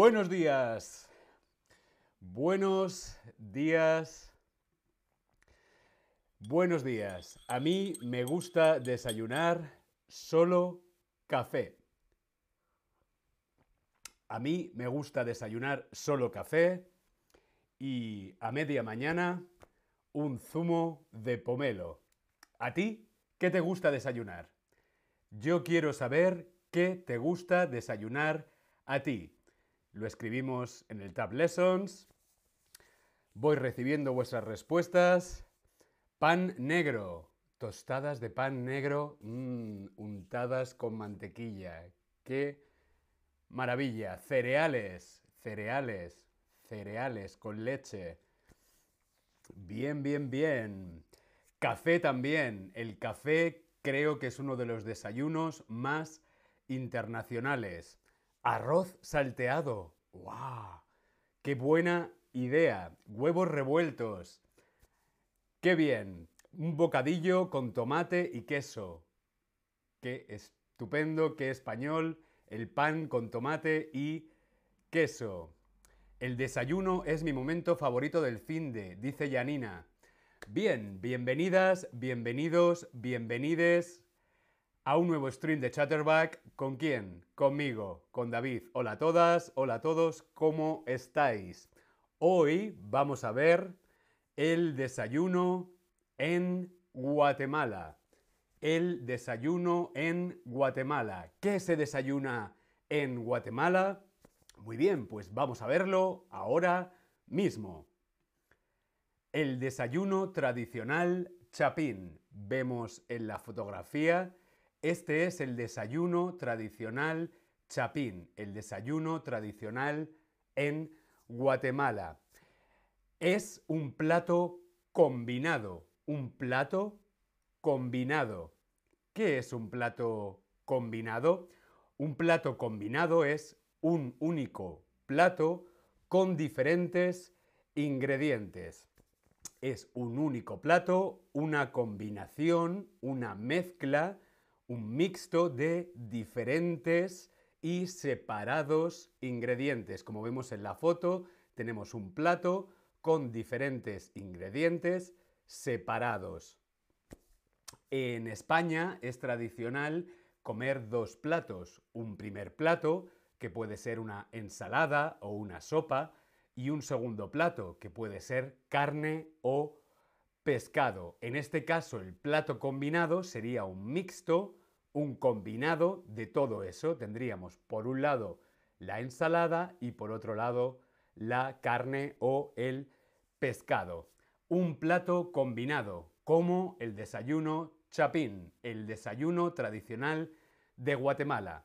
Buenos días. Buenos días. Buenos días. A mí me gusta desayunar solo café. A mí me gusta desayunar solo café y a media mañana un zumo de pomelo. ¿A ti qué te gusta desayunar? Yo quiero saber qué te gusta desayunar a ti. Lo escribimos en el Tab Lessons. Voy recibiendo vuestras respuestas. Pan negro. Tostadas de pan negro mmm, untadas con mantequilla. ¡Qué maravilla! Cereales, cereales, cereales con leche. Bien, bien, bien. Café también. El café creo que es uno de los desayunos más internacionales. Arroz salteado. ¡Wow! ¡Qué buena idea! Huevos revueltos. ¡Qué bien! Un bocadillo con tomate y queso. ¡Qué estupendo! ¡Qué español! El pan con tomate y queso. El desayuno es mi momento favorito del fin de, dice Janina. Bien, bienvenidas, bienvenidos, bienvenides a un nuevo stream de Chatterback. ¿Con quién? Conmigo, con David. Hola a todas, hola a todos, ¿cómo estáis? Hoy vamos a ver el desayuno en Guatemala. El desayuno en Guatemala. ¿Qué se desayuna en Guatemala? Muy bien, pues vamos a verlo ahora mismo. El desayuno tradicional chapín. Vemos en la fotografía este es el desayuno tradicional chapín, el desayuno tradicional en Guatemala. Es un plato combinado, un plato combinado. ¿Qué es un plato combinado? Un plato combinado es un único plato con diferentes ingredientes. Es un único plato, una combinación, una mezcla un mixto de diferentes y separados ingredientes. Como vemos en la foto, tenemos un plato con diferentes ingredientes separados. En España es tradicional comer dos platos. Un primer plato, que puede ser una ensalada o una sopa, y un segundo plato, que puede ser carne o pescado. En este caso, el plato combinado sería un mixto un combinado de todo eso. Tendríamos por un lado la ensalada y por otro lado la carne o el pescado. Un plato combinado, como el desayuno chapín, el desayuno tradicional de Guatemala.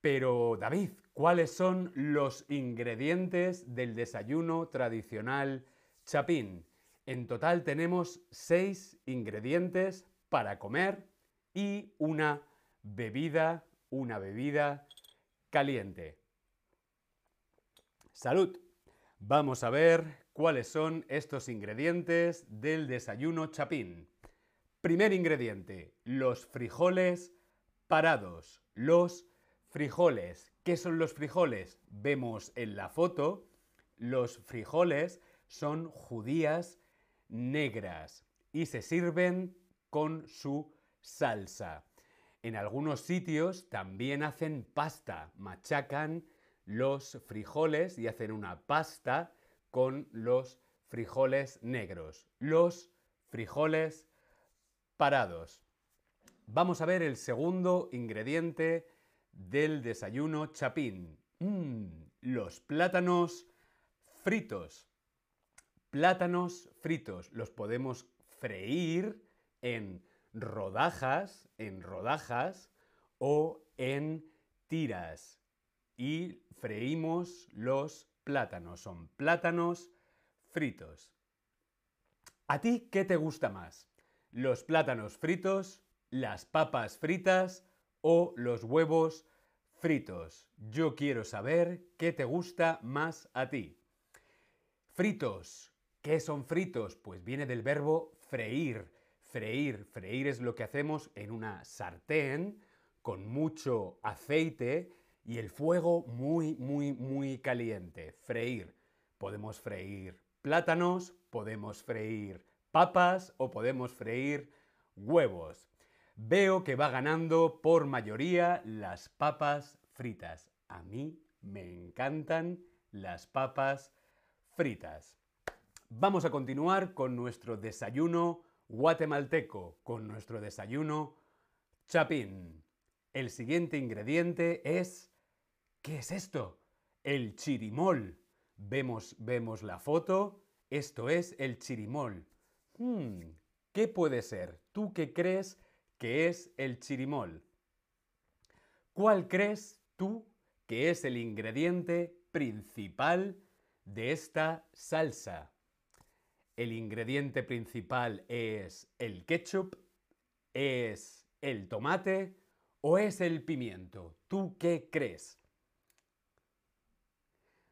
Pero David, ¿cuáles son los ingredientes del desayuno tradicional chapín? En total tenemos seis ingredientes para comer y una bebida, una bebida caliente. Salud. Vamos a ver cuáles son estos ingredientes del desayuno chapín. Primer ingrediente, los frijoles parados. Los frijoles. ¿Qué son los frijoles? Vemos en la foto, los frijoles son judías negras y se sirven con su salsa. En algunos sitios también hacen pasta, machacan los frijoles y hacen una pasta con los frijoles negros, los frijoles parados. Vamos a ver el segundo ingrediente del desayuno chapín. Mm, los plátanos fritos. Plátanos fritos los podemos freír en rodajas, en rodajas o en tiras. Y freímos los plátanos. Son plátanos fritos. ¿A ti qué te gusta más? ¿Los plátanos fritos, las papas fritas o los huevos fritos? Yo quiero saber qué te gusta más a ti. Fritos. ¿Qué son fritos? Pues viene del verbo freír freír. Freír es lo que hacemos en una sartén con mucho aceite y el fuego muy, muy, muy caliente. Freír. Podemos freír plátanos, podemos freír papas o podemos freír huevos. Veo que va ganando por mayoría las papas fritas. A mí me encantan las papas fritas. Vamos a continuar con nuestro desayuno guatemalteco, con nuestro desayuno chapín. El siguiente ingrediente es... ¿Qué es esto? El chirimol. Vemos, vemos la foto. Esto es el chirimol. Hmm, ¿Qué puede ser? ¿Tú qué crees que es el chirimol? ¿Cuál crees tú que es el ingrediente principal de esta salsa? ¿El ingrediente principal es el ketchup? ¿Es el tomate? ¿O es el pimiento? ¿Tú qué crees?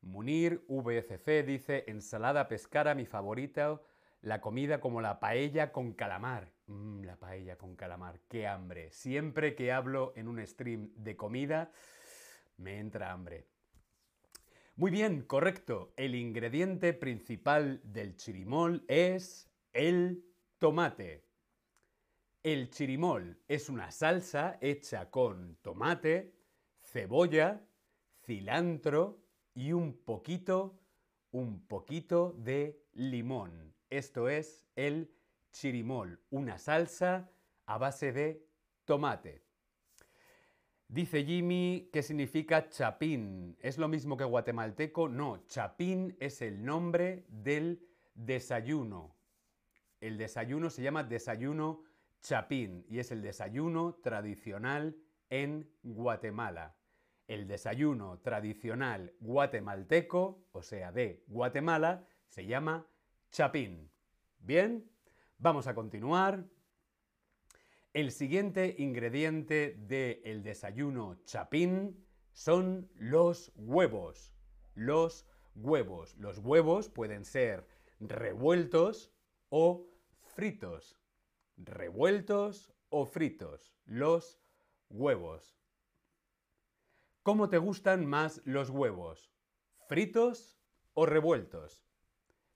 Munir VCC dice ensalada pescara mi favorita, la comida como la paella con calamar. Mm, la paella con calamar, qué hambre. Siempre que hablo en un stream de comida, me entra hambre. Muy bien, correcto. El ingrediente principal del chirimol es el tomate. El chirimol es una salsa hecha con tomate, cebolla, cilantro, y un poquito, un poquito de limón. Esto es el chirimol, una salsa a base de tomate. Dice Jimmy, ¿qué significa chapín? ¿Es lo mismo que guatemalteco? No, chapín es el nombre del desayuno. El desayuno se llama desayuno chapín y es el desayuno tradicional en Guatemala el desayuno tradicional guatemalteco, o sea, de Guatemala, se llama chapín. Bien, vamos a continuar. El siguiente ingrediente del desayuno chapín son los huevos. Los huevos. Los huevos pueden ser revueltos o fritos. Revueltos o fritos. Los huevos. ¿Cómo te gustan más los huevos? ¿Fritos o revueltos?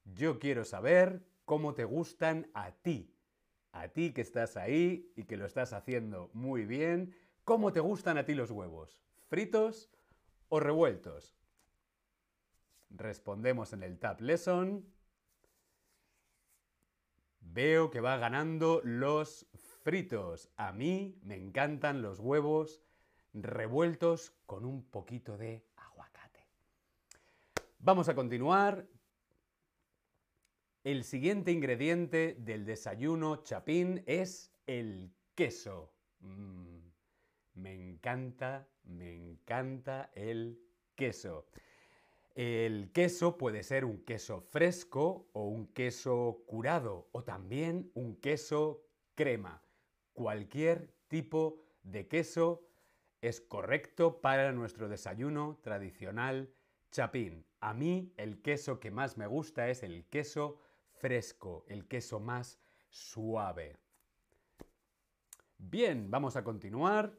Yo quiero saber cómo te gustan a ti. A ti que estás ahí y que lo estás haciendo muy bien. ¿Cómo te gustan a ti los huevos? ¿Fritos o revueltos? Respondemos en el Tab Lesson. Veo que va ganando los fritos. A mí me encantan los huevos revueltos con un poquito de aguacate. Vamos a continuar. El siguiente ingrediente del desayuno chapín es el queso. Mm, me encanta, me encanta el queso. El queso puede ser un queso fresco o un queso curado o también un queso crema. Cualquier tipo de queso es correcto para nuestro desayuno tradicional chapín. A mí el queso que más me gusta es el queso fresco, el queso más suave. Bien, vamos a continuar.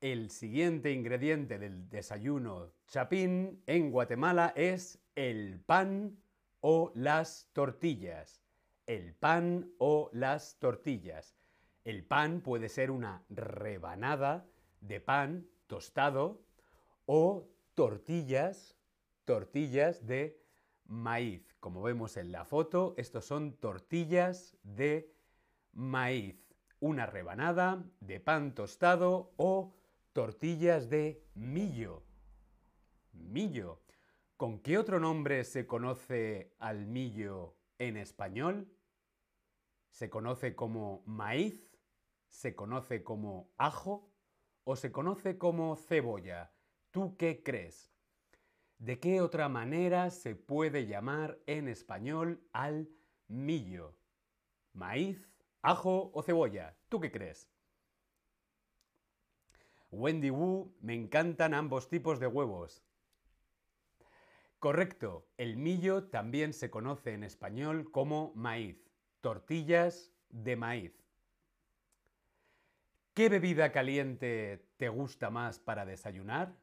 El siguiente ingrediente del desayuno chapín en Guatemala es el pan o las tortillas. El pan o las tortillas. El pan puede ser una rebanada de pan tostado o tortillas, tortillas de maíz. Como vemos en la foto, estos son tortillas de maíz. Una rebanada de pan tostado o tortillas de millo. Millo. ¿Con qué otro nombre se conoce al millo en español? ¿Se conoce como maíz? se conoce como ajo o se conoce como cebolla. ¿Tú qué crees? ¿De qué otra manera se puede llamar en español al millo? ¿Maíz, ajo o cebolla? ¿Tú qué crees? Wendy Wu, me encantan ambos tipos de huevos. Correcto, el millo también se conoce en español como maíz, tortillas de maíz. ¿Qué bebida caliente te gusta más para desayunar?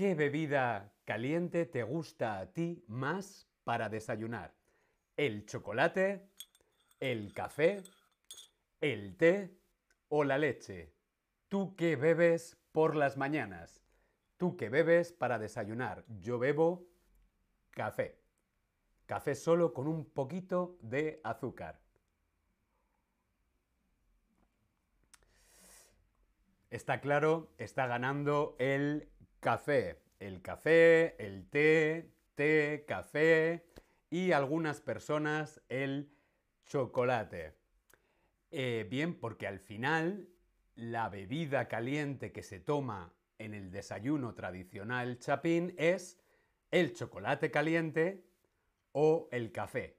¿Qué bebida caliente te gusta a ti más para desayunar? ¿El chocolate? ¿El café? ¿El té? ¿O la leche? ¿Tú qué bebes por las mañanas? ¿Tú qué bebes para desayunar? Yo bebo café. Café solo con un poquito de azúcar. Está claro, está ganando el café. El café, el té, té, café y algunas personas el chocolate. Eh, bien, porque al final la bebida caliente que se toma en el desayuno tradicional chapín es el chocolate caliente o el café.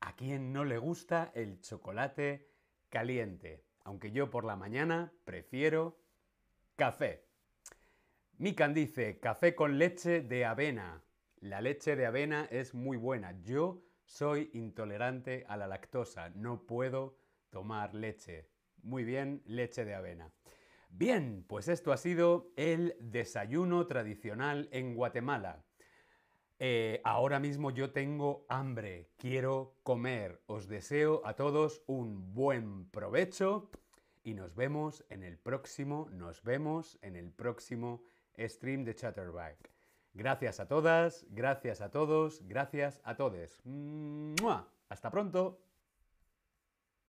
¿A quién no le gusta el chocolate caliente? Aunque yo por la mañana prefiero Café. Mikan dice, café con leche de avena. La leche de avena es muy buena. Yo soy intolerante a la lactosa. No puedo tomar leche. Muy bien, leche de avena. Bien, pues esto ha sido el desayuno tradicional en Guatemala. Eh, ahora mismo yo tengo hambre, quiero comer. Os deseo a todos un buen provecho y nos vemos en el próximo, nos vemos en el próximo stream de Chatterback. Gracias a todas, gracias a todos, gracias a todos. Hasta pronto.